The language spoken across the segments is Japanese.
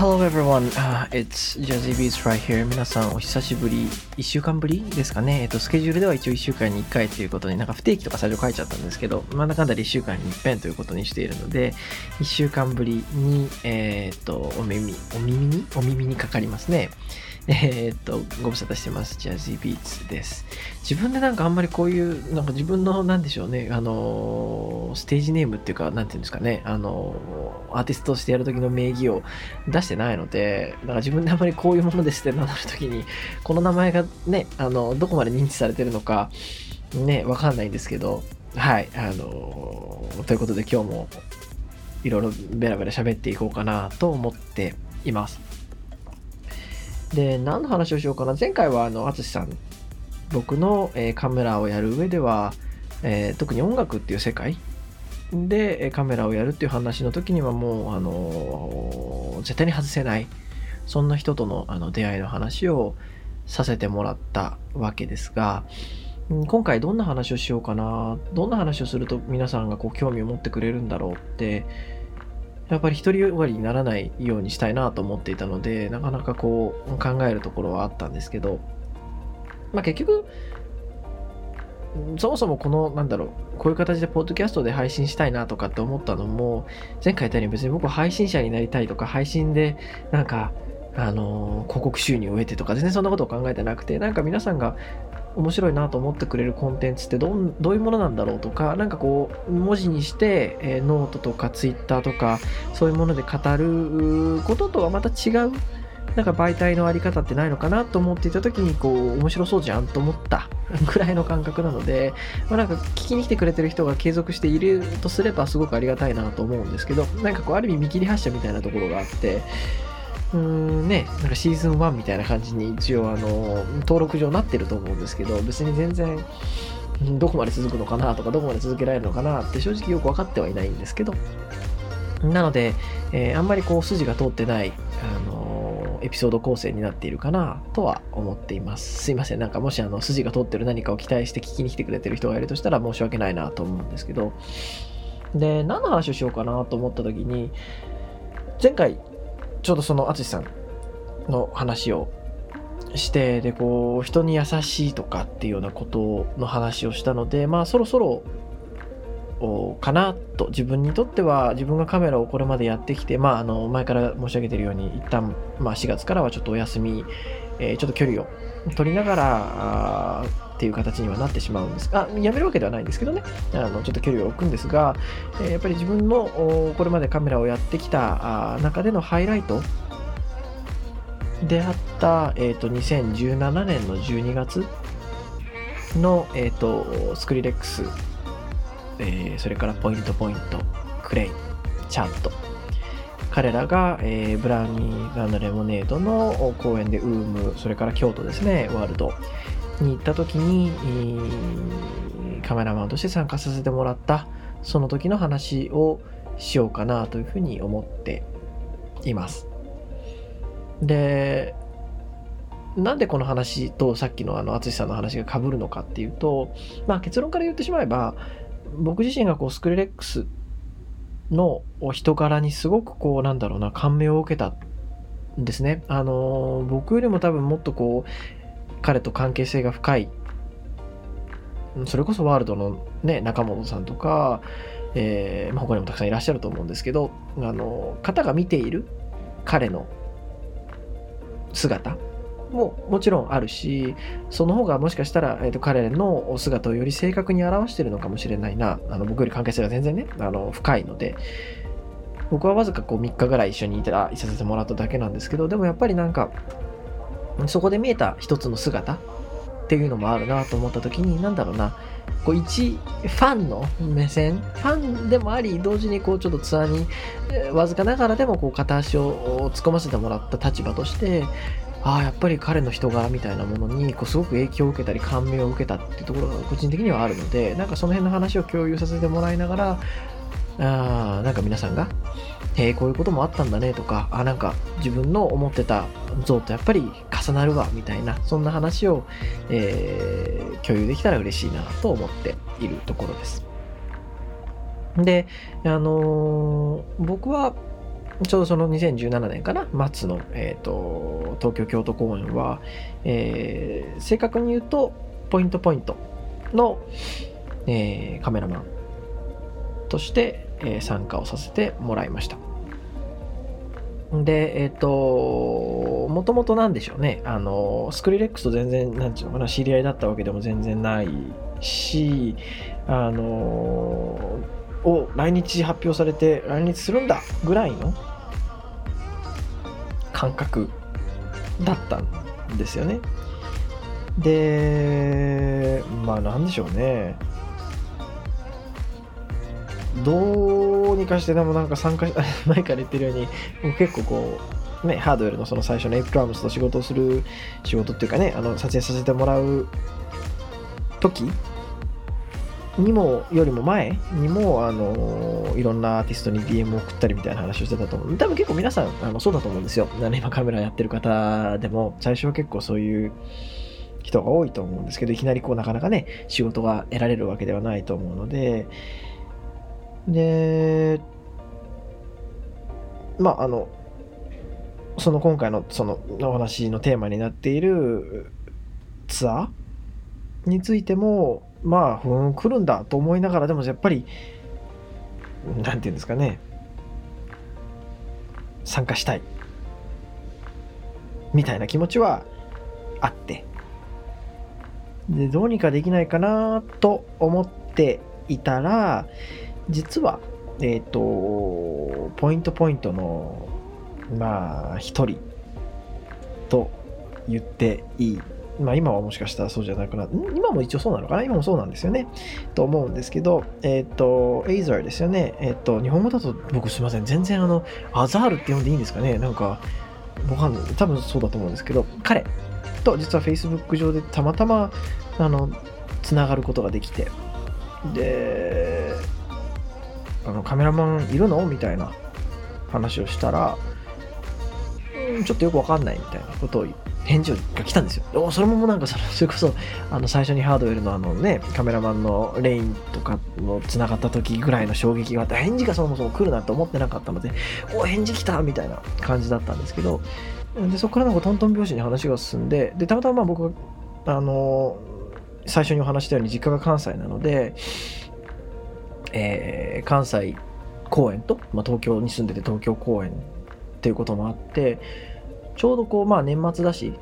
Hello everyone,、uh, it's Jazzy Beats right here. 皆さんお久しぶり、1週間ぶりですかね。えっと、スケジュールでは一応1週間に1回ということになんか不定期とか最初書いちゃったんですけど、なんだかんだで1週間に一遍ということにしているので、1週間ぶりに、えー、っと、お耳、お耳にお耳にかかりますね。えー、っと、ご無沙汰してます。ジャズビーツです。自分でなんかあんまりこういう、なんか自分の、なんでしょうね、あの、ステージネームっていうか、なんていうんですかね、あの、アーティストとしてやるときの名義を出してないので、だか自分であんまりこういうものですって名乗るときに、この名前がね、あの、どこまで認知されてるのか、ね、わかんないんですけど、はい、あの、ということで今日も、いろいろベラベラ喋っていこうかなと思っています。で、何の話をしようかな。前回は、あの、淳さん、僕の、えー、カメラをやる上では、えー、特に音楽っていう世界で、カメラをやるっていう話の時にはもう、あのー、絶対に外せない、そんな人とのあの出会いの話をさせてもらったわけですが、今回どんな話をしようかな、どんな話をすると皆さんがこう興味を持ってくれるんだろうって、やっぱり独りよがりにならないようにしたいなと思っていたので、なかなかこう考えるところはあったんですけど、まあ結局、そもそもこの、なんだろう、こういう形でポッドキャストで配信したいなとかって思ったのも、前回言ったように別に僕は配信者になりたいとか、配信でなんか、あのー、広告収入を得てとか、全然そんなことを考えてなくて、なんか皆さんが面白いなと思ってくれるコンテンツってどういうものなんだろうとか、なんかこう、文字にして、えー、ノートとかツイッターとか、そういうもので語ることとはまた違う、なんか媒体のあり方ってないのかなと思っていた時に、こう、面白そうじゃんと思った ぐらいの感覚なので、まあ、なんか聞きに来てくれてる人が継続しているとすればすごくありがたいなと思うんですけど、なんかこう、ある意味見切り発車みたいなところがあって、うーんね、なんかシーズン1みたいな感じに一応あの、登録上なってると思うんですけど、別に全然、どこまで続くのかなとか、どこまで続けられるのかなって正直よく分かってはいないんですけど、なので、えー、あんまりこう筋が通ってない、あのー、エピソード構成になっているかなとは思っています。すいません。なんかもしあの筋が通ってる何かを期待して聞きに来てくれてる人がいるとしたら申し訳ないなと思うんですけど、で、何の話をしようかなと思った時に、前回ちょうどその淳さんの話をしてでこう人に優しいとかっていうようなことの話をしたのでまあそろそろかなと自分にとっては自分がカメラをこれまでやってきてまああの前から申し上げてるように一旦まあ4月からはちょっとお休み、えー、ちょっと距離を取りながらっていう形にはなってしまうんです。あやめるわけではないんですけどね。あのちょっと距離を置くんですが、え、やっぱり自分のこれまでカメラをやってきた中でのハイライトであった、えーと、2017年の12月の、えーと、スクリレックス、えー、それからポイントポイントクレイチャート。彼らが、えー、ブラウニーレモネードの公演でウームそれから京都ですねワールド。に行った時に、カメラマンとして参加させてもらったその時の話をしようかなというふうに思っています。で、なんでこの話とさっきのあの淳さんの話が被るのかっていうと、まあ結論から言ってしまえば、僕自身がこうスクリレックスの人柄にすごくこうなんだろうな感銘を受けたんですね。あの僕よりも多分もっとこう彼と関係性が深い。それこそワールドの、ね、中本さんとか、えーまあ、他にもたくさんいらっしゃると思うんですけどあの方が見ている彼の姿ももちろんあるしその方がもしかしたら、えーと、彼の姿をより正確に表してるのかもしれないな。あの僕より関係性が全然ねあの深いので僕はわずかこう3日ぐらい一緒にいたいさせてもらっただけなんですけどでもやっぱりなんかそこで見えた一つの姿っていうのもあるなと思った時に何だろうな。こう一ファンの目線ファンでもあり同時にこうちょっとツアーにわずかながらでもこう片足を突っ込ませてもらった立場としてああやっぱり彼の人柄みたいなものにこうすごく影響を受けたり感銘を受けたっていうところが個人的にはあるのでなんかその辺の話を共有させてもらいながらあなんか皆さんがへえこういうこともあったんだねとかあなんか自分の思ってた像とやっぱり重なるわみたいなそんな話を、えー、共有できたら嬉しいなと思っているところです。であのー、僕はちょうどその2017年かな末の、えーと、東京京都公演は、えー、正確に言うとポイントポイントの、えー、カメラマンとして、えー、参加をさせてもらいました。でえっ、ー、ともともとなんでしょうねあのスクリレックスと全然なんていうのかな知り合いだったわけでも全然ないしあのを来日発表されて来日するんだぐらいの感覚だったんですよね。で、まあなんでしょうね。どうにかしてでもなんか参加し、前から言ってるように、僕結構こう、ね、ハードウェルのその最初のエイプトラムスと仕事をする仕事っていうかね、あの撮影させてもらう時にもよりも前にもあのいろんなアーティストに DM を送ったりみたいな話をしてたと思う。多分結構皆さんあのそうだと思うんですよ。今カメラやってる方でも。最初は結構そういう人が多いと思うんですけどいきなりこうなかなかね仕事が得られるわけではないと思うのででまああのその今回のそのお話のテーマになっているツアーについてもまあ、ふん、来るんだと思いながら、でもやっぱり、なんていうんですかね、参加したい、みたいな気持ちはあって、で、どうにかできないかなと思っていたら、実は、えっ、ー、と、ポイントポイントの、まあ、一人と言っていいまあ今はもしかしたらそうじゃなくなって今も一応そうなのかな？今もそうなんですよね。と思うんですけど、えっ、ー、と、エイザーですよね。えっ、ー、と、日本語だと僕すいません。全然あの、アザールって呼んでいいんですかね？なんか、わかんない。多分そうだと思うんですけど、彼と実は Facebook 上でたまたま、あの、つながることができて、で、あの、カメラマンいるの？みたいな話をしたら、うんちょっとよくわかんないみたいなことを返事が来たんですよ。おそれもなんかそれ こそあの最初にハードウェルのあのねカメラマンのレインとかのつながった時ぐらいの衝撃があって返事がそもそも来るなんて思ってなかったのでお返事来たみたいな感じだったんですけどでそこからなんかトントン拍子に話が進んででたまたま僕があの最初にお話したように実家が関西なので、えー、関西公演と、まあ、東京に住んでて東京公演っていうこともあってちょうどこう、まあ年末だし、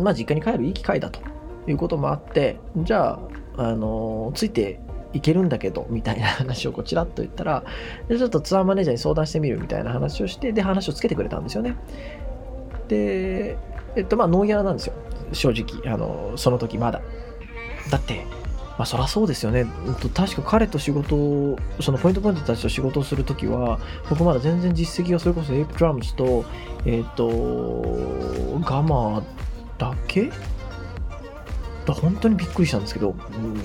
まあ実家に帰るいい機会だということもあって、じゃあ、あのついていけるんだけど、みたいな話をこちらっと言ったら、でちょっとツアーマネージャーに相談してみるみたいな話をして、で、話をつけてくれたんですよね。で、えっと、まあ、ノーギャラなんですよ。正直、あの、その時まだ。だって、まあそりゃそうですよね。確か彼と仕事を、そのポイントポイントたちと仕事をするときは、僕まだ全然実績がそれこそエイプドラムスと、えっ、ー、と、ガマだけ？本当にびっくりしたんですけど、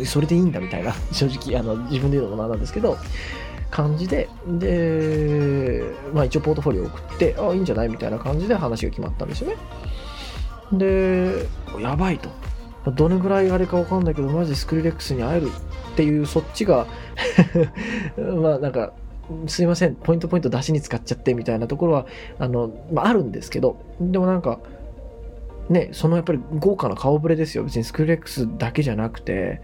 それでいいんだみたいな、正直あの自分で言うのもなんなんですけど、感じで、で、まあ一応ポートフォリオ送って、あ、いいんじゃない？みたいな感じで話が決まったんですよね。で、やばいと。どのぐらいあれかわかんないけど、マジスクリレックスに会えるっていう、そっちが まあなんか、すいません、ポイントポイント出しに使っちゃってみたいなところは、あの、まああるんですけど、でもなんか、ね、そのやっぱり豪華な顔ぶれですよ。別にスクリレックスだけじゃなくて、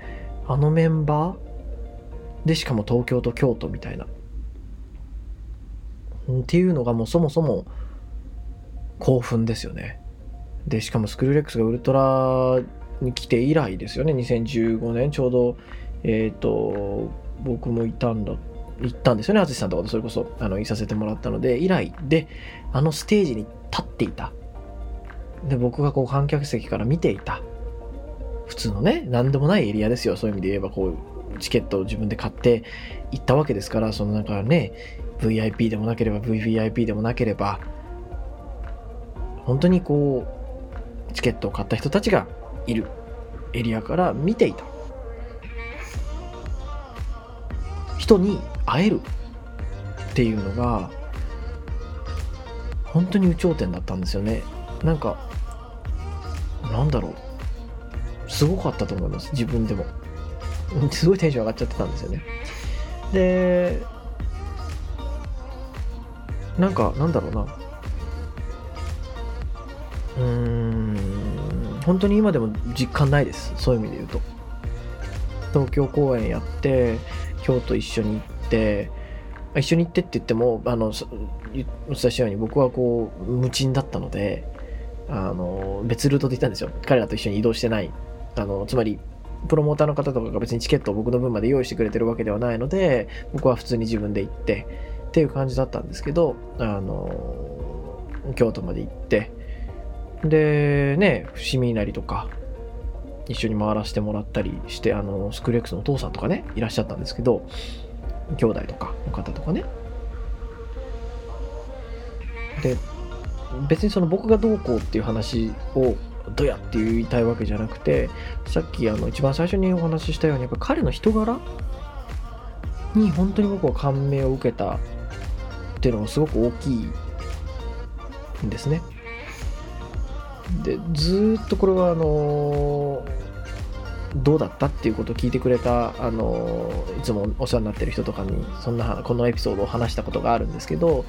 あのメンバーで、しかも東京と京都みたいな。っていうのがもうそもそも興奮ですよね。で、しかもスクリレックスがウルトラに来て以来ですよね。2015年ちょうどえっ、ー、と僕もいたんだ行ったんですよね。淳さんとかとそれこそあのいさせてもらったので以来であのステージに立っていた。で僕がこう観客席から見ていた。普通のね何でもないエリアですよ。そういう意味で言えばこうチケットを自分で買って行ったわけですからそのなんかね VIP でもなければ VVIP でもなければ本当にこうチケットを買った人たちがいるエリアから見ていた。人に会えるっていうのが本当に有頂天だったんですよね。なんかなんだろう。すごかったと思います。自分でも。すごいテンション上がっちゃってたんですよね。でなんかなんだろうな。うーん。本当に今でも実感ないです。そういう意味で言うと。東京公演やって京都一緒に行って一緒に行ってって言ってもあのお伝えしたように僕はこう無賃だったのであの別ルートで行ったんですよ。彼らと一緒に移動してない。あのつまりプロモーターの方とかが別にチケットを僕の分まで用意してくれてるわけではないので僕は普通に自分で行ってっていう感じだったんですけどあの京都まで行ってでね伏見稲荷とか一緒に回らせてもらったりしてあのスクレックスのお父さんとかねいらっしゃったんですけど兄弟とかの方とかねで別にその僕がどうこうっていう話をどうやって言いたいわけじゃなくてさっきあの一番最初にお話ししたようにやっぱ彼の人柄に本当に僕は感銘を受けたっていうのがすごく大きいんですね。でずっとこれはあのどうだったっていうことを聞いてくれたあのいつもお世話になってる人とかにそんなこのエピソードを話したことがあるんですけど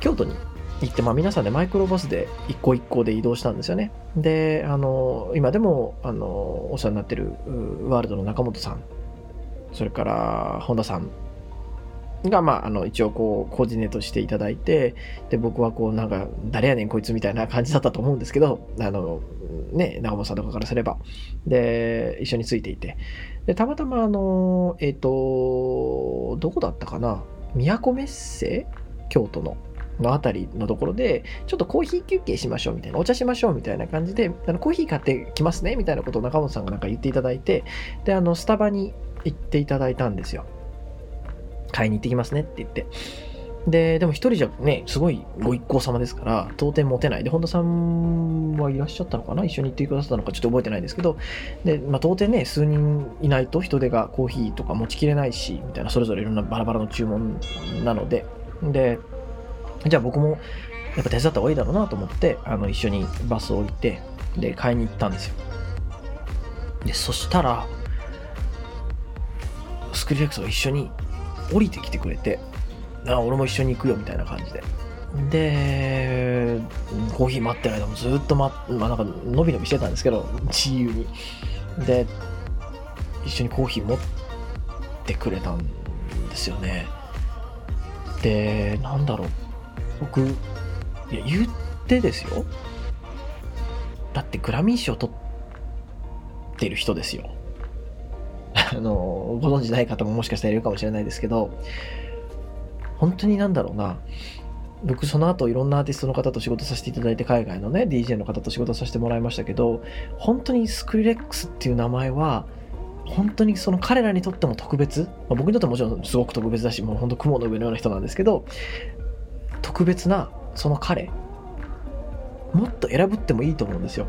京都に行って、まあ、皆さんでマイクロバスで一個一個で移動したんですよね。であの今でもあのお世話になってるワールドの中本さんそれから本田さんが、まあ、あの、一応こう、コーディネートしていただいて、で、僕はこう、なんか、誰やねんこいつみたいな感じだったと思うんですけど、あの、ね、長本さんとかからすれば。で、一緒についていて。で、たまたまあの、えっ、ー、と、どこだったかな？都メッセ？京都の。のあたりのところで、ちょっとコーヒー休憩しましょうみたいな、お茶しましょうみたいな感じで、あのコーヒー買ってきますねみたいなことを中本さんがなんか言っていただいて、で、あの、スタバに行っていただいたんですよ。買いに行ってきますねって言って。で、でも一人じゃね、すごいご一行様ですから、当店持てない。で、本田さんはいらっしゃったのかな？一緒に行ってくださったのかちょっと覚えてないですけど、で、まあ当店ね、数人いないと人手がコーヒーとか持ちきれないし、みたいな、それぞれいろんなバラバラの注文なので、で、じゃあ僕もやっぱ手伝った方がいいだろうなと思って、あの、一緒にバスを置いて、で、買いに行ったんですよ。で、そしたら、スクリレックスが一緒に降りてきてくれて、あ俺も一緒に行くよみたいな感じで。で、コーヒー待ってる間もずっと待っ、まあなんか伸び伸びしてたんですけど、自由に。で、一緒にコーヒー持ってくれたんですよね。で、なんだろう。僕、いや、言ってですよ。だってグラミー賞取ってる人ですよ。あの、ご存知ない方ももしかしたらいるかもしれないですけど、本当になんだろうな、僕その後いろんなアーティストの方と仕事させていただいて海外のね DJ の方と仕事させてもらいましたけど本当にスクリレックスっていう名前は本当にその彼らにとっても特別、まあ、僕にとってももちろんすごく特別だしもう本当雲の上のような人なんですけど特別なその彼もっと選ぶってもいいと思うんですよ。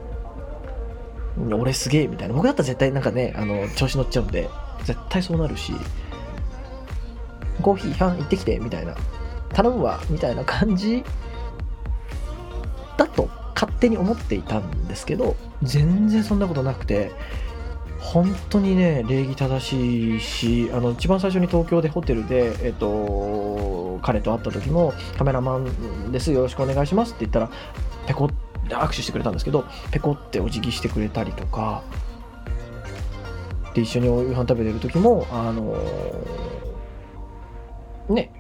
俺すげえみたいな。僕だったら絶対なんかね、あの、調子乗っちゃうんで、絶対そうなるし、コーヒー、はん、行ってきて、みたいな。頼むわ、みたいな感じだと勝手に思っていたんですけど、全然そんなことなくて、本当にね、礼儀正しいし、あの、一番最初に東京でホテルで、えっと、彼と会った時も、カメラマンです、よろしくお願いしますって言ったら、ペコッ握手してくれたんですけどペコってお辞儀してくれたりとかで一緒にお夕飯食べてる時もあのー、ね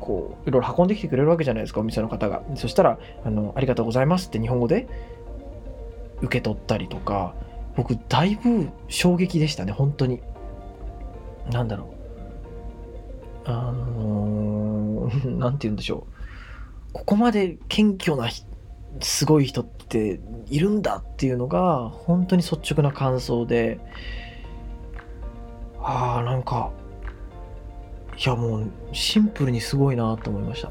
こういろいろ運んできてくれるわけじゃないですかお店の方が。そしたらあの「ありがとうございます」って日本語で受け取ったりとか僕だいぶ衝撃でしたね本当に。なんだろう。あのー、て言うんでしょう。ここまで謙虚なすごい人っているんだっていうのが本当に率直な感想でああなんかいやもうシンプルにすごいなと思いました。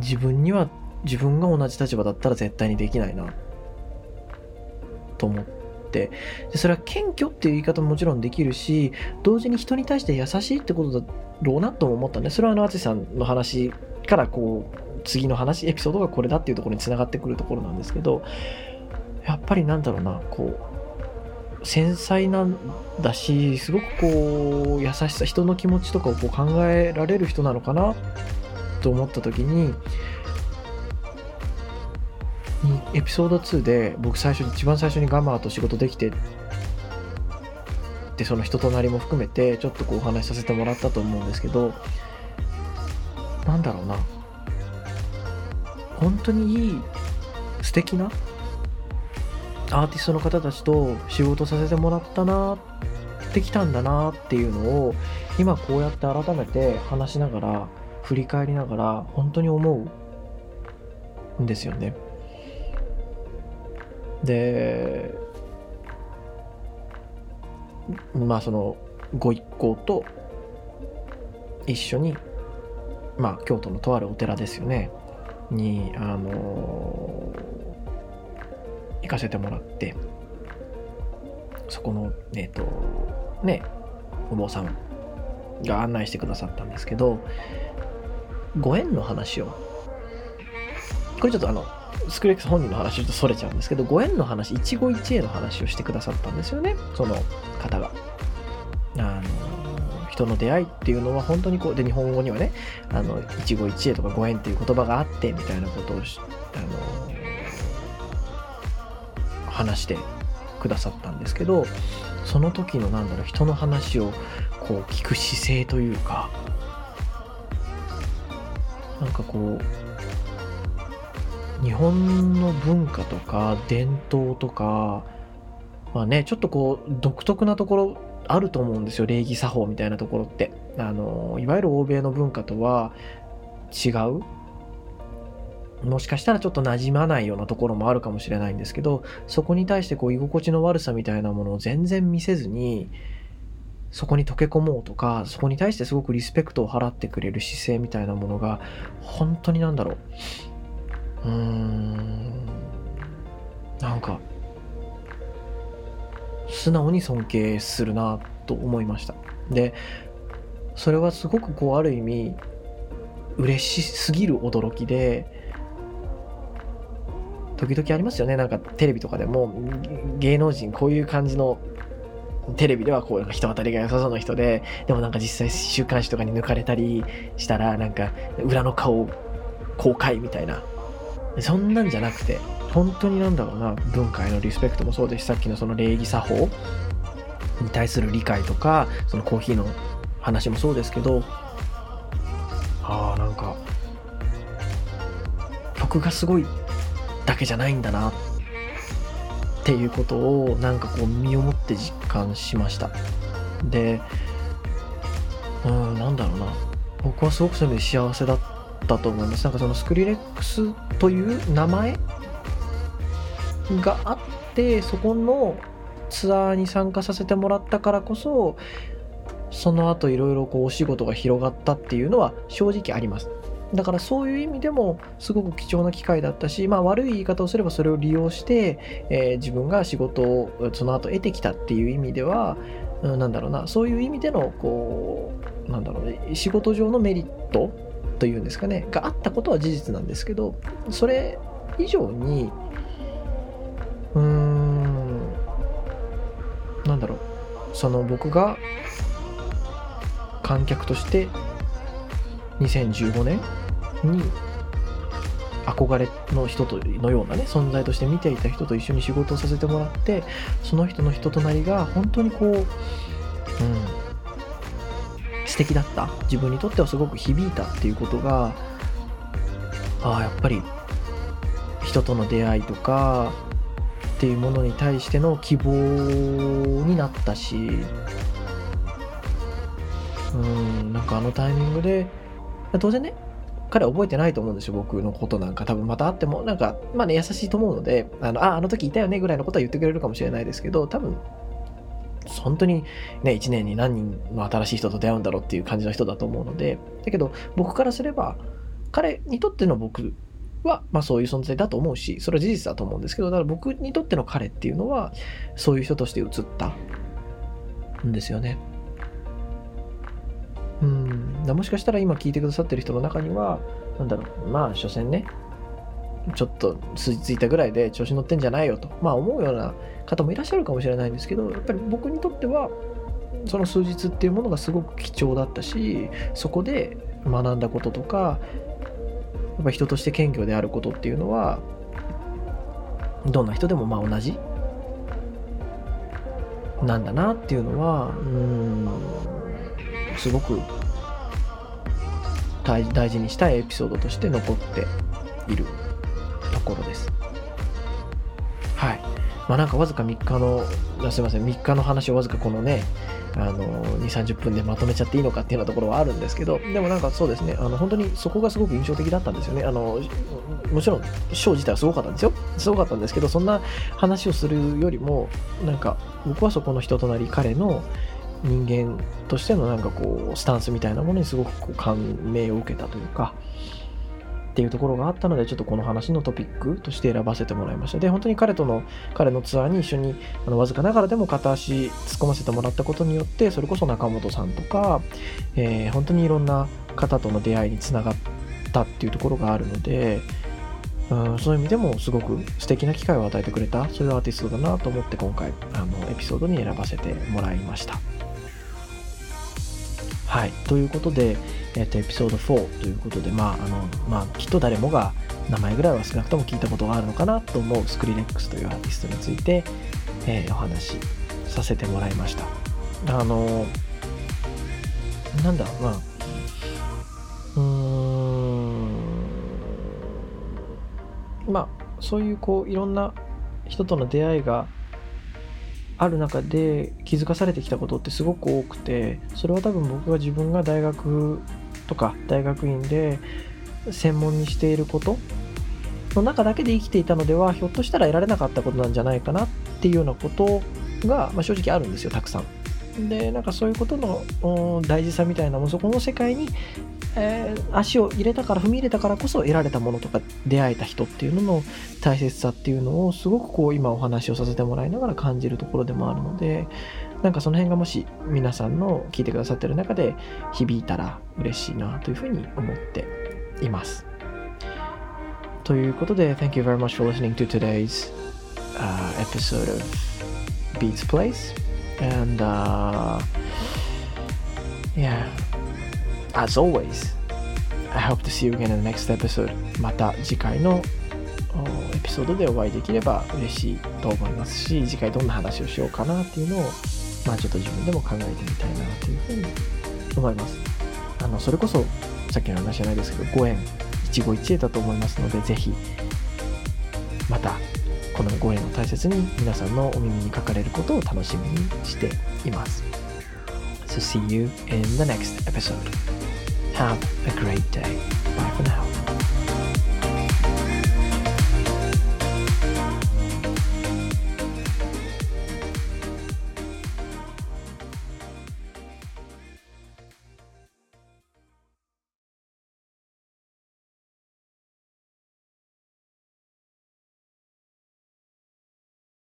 自分には自分が同じ立場だったら絶対にできないなと思って。でそれは謙虚っていう言い方ももちろんできるし同時に人に対して優しいってことだろうなとも思ったねそれはあの淳さんの話からこう次の話エピソードがこれだっていうところにつながってくるところなんですけどやっぱりなんだろうなこう繊細なんだしすごくこう優しさ人の気持ちとかをこう考えられる人なのかなと思った時にエピソード2で僕最初に一番最初にガマーと仕事できてでその人となりも含めてちょっとこうお話しさせてもらったと思うんですけどなんだろうな。本当にいい素敵なアーティストの方たちと仕事させてもらったなってきたんだなっていうのを今こうやって改めて話しながら振り返りながら本当に思うんですよね。でまあそのご一行と一緒にまあ京都のとあるお寺ですよねにあの行かせてもらってそこのえっ、ー、とねお坊さんが案内してくださったんですけどご縁の話をこれちょっとあのスクレックス本人の話ちょっとそれちゃうんですけどご縁の話一期一会の話をしてくださったんですよねその方が。あの人の出会いっていうのは本当にこうで日本語にはねあの一期一会とかご縁っていう言葉があってみたいなことをあの話してくださったんですけどその時のなんだろう人の話をこう聞く姿勢というかなんかこう日本の文化とか伝統とかまあねちょっとこう独特なところあると思うんですよ礼儀作法みたいなところって。あのいわゆる欧米の文化とは違う？もしかしたらちょっと馴染まないようなところもあるかもしれないんですけどそこに対してこう居心地の悪さみたいなものを全然見せずにそこに溶け込もうとかそこに対してすごくリスペクトを払ってくれる姿勢みたいなものが本当になんだろう。うーん。なんか素直に尊敬するなと思いました。でそれはすごくこうある意味嬉しすぎる驚きで時々ありますよね。なんかテレビとかでも芸能人こういう感じのテレビではこうなんか人当たりが良さそうな人ででもなんか実際週刊誌とかに抜かれたりしたらなんか裏の顔公開みたいな。そんなんじゃなくて本当になんだろうな文化へのリスペクトもそうですしさっきのその礼儀作法に対する理解とかそのコーヒーの話もそうですけどああなんか曲がすごいだけじゃないんだなっていうことをなんかこう身をもって実感しました。でうんなんだろうな。僕はすごくそういう意味で幸せだったと思います。なんかそのスクリレックスという名前があってそこのツアーに参加させてもらったからこそその後いろいろこうお仕事が広がったっていうのは正直あります。だからそういう意味でもすごく貴重な機会だったし、まあ、悪い言い方をすればそれを利用して、えー、自分が仕事をその後得てきたっていう意味では、うん、なんだろうな。そういう意味でのこうなんだろうね仕事上のメリットというんですかねがあったことは事実なんですけどそれ以上にうーんなんだろう。その僕が観客として2015年に憧れの人とのようなね存在として見ていた人と一緒に仕事をさせてもらってその人の人となりが本当にこう、うん、素敵だった自分にとってはすごく響いたっていうことがああやっぱり人との出会いとかっていうものに対しての希望になったしうんなんかあのタイミングで当然ね彼は覚えてないと思うんですよ僕のことなんか。多分また会ってもなんかまあね優しいと思うのであのああの時いたよねぐらいのことは言ってくれるかもしれないですけど多分本当にね1年に何人の新しい人と出会うんだろうっていう感じの人だと思うのでだけど僕からすれば彼にとっての僕は、まあ、そういう存在だと思うしそれは事実だと思うんですけどだから僕にとっての彼っていうのはそういう人として映ったんですよね。うんもしかしたら今聞いてくださってる人の中にはなんだろうまあ所詮ねちょっと数ついたぐらいで調子乗ってんじゃないよと、まあ、思うような方もいらっしゃるかもしれないんですけどやっぱり僕にとってはその数日っていうものがすごく貴重だったしそこで学んだこととかっぱ人として謙虚であることっていうのはどんな人でもまあ同じなんだなっていうのはうんすごく大大事にしたいエピソードとして残っているところです。はい。まあなんかわずか3日の、すいません、3日の話をわずかこのね、あの、2、30分でまとめちゃっていいのかっていうようなところはあるんですけど、でもなんかそうですね、あの、本当にそこがすごく印象的だったんですよね。あの、もちろん、ショー自体はすごかったんですよ。すごかったんですけど、そんな話をするよりも、なんか、僕はそこの人となり、彼の、人間としてのなんかこうスタンスみたいなものにすごくこう感銘を受けたというかっていうところがあったのでちょっとこの話のトピックとして選ばせてもらいましたで本当に彼との彼のツアーに一緒にあのわずかながらでも片足突っ込ませてもらったことによってそれこそ中本さんとか、えー、本当にいろんな方との出会いにつながったっていうところがあるのでうん、そういう意味でもすごく素敵な機会を与えてくれたそういうアーティストだなと思って今回あのエピソードに選ばせてもらいました。はい。ということで、えっ、と、エピソード4ということで、まあ、あの、まあ、きっと誰もが名前ぐらいは少なくとも聞いたことがあるのかなと思うスクリレックスというアーティストについて、えー、お話しさせてもらいました。あの、なんだろうな、うーん、まあ、そういうこう、いろんな人との出会いがある中で気づかされてきたことってすごく多くてそれは多分僕が自分が大学とか大学院で専門にしていることの中だけで生きていたのではひょっとしたら得られなかったことなんじゃないかなっていうようなことが、まあ、正直あるんですよたくさん。でなんかそういうことの大事さみたいなもそこの世界にえー、足を入れたから踏み入れたからこそ得られたものとか出会えた人っていうのの大切さっていうのをすごくこう今お話をさせてもらいながら感じるところでもあるのでなんかその辺がもし皆さんの聞いてくださってる中で響いたら嬉しいなというふうに思っています。ということで Thank you very much for listening to today's、uh, episode of Beats Place and、uh, yeah as always, I hope to see you again in the next episode. また次回のエピソードでお会いできれば嬉しいと思いますし、次回どんな話をしようかなっていうのを、まあちょっと自分でも考えてみたいなというふうに思います。あの、それこそ、さっきの話じゃないですけど、ご縁、一期一会だと思いますので、ぜひ、また、このご縁を大切に皆さんのお耳にかかれることを楽しみにしています。So see you in the next episode. Have a great day. Bye for now.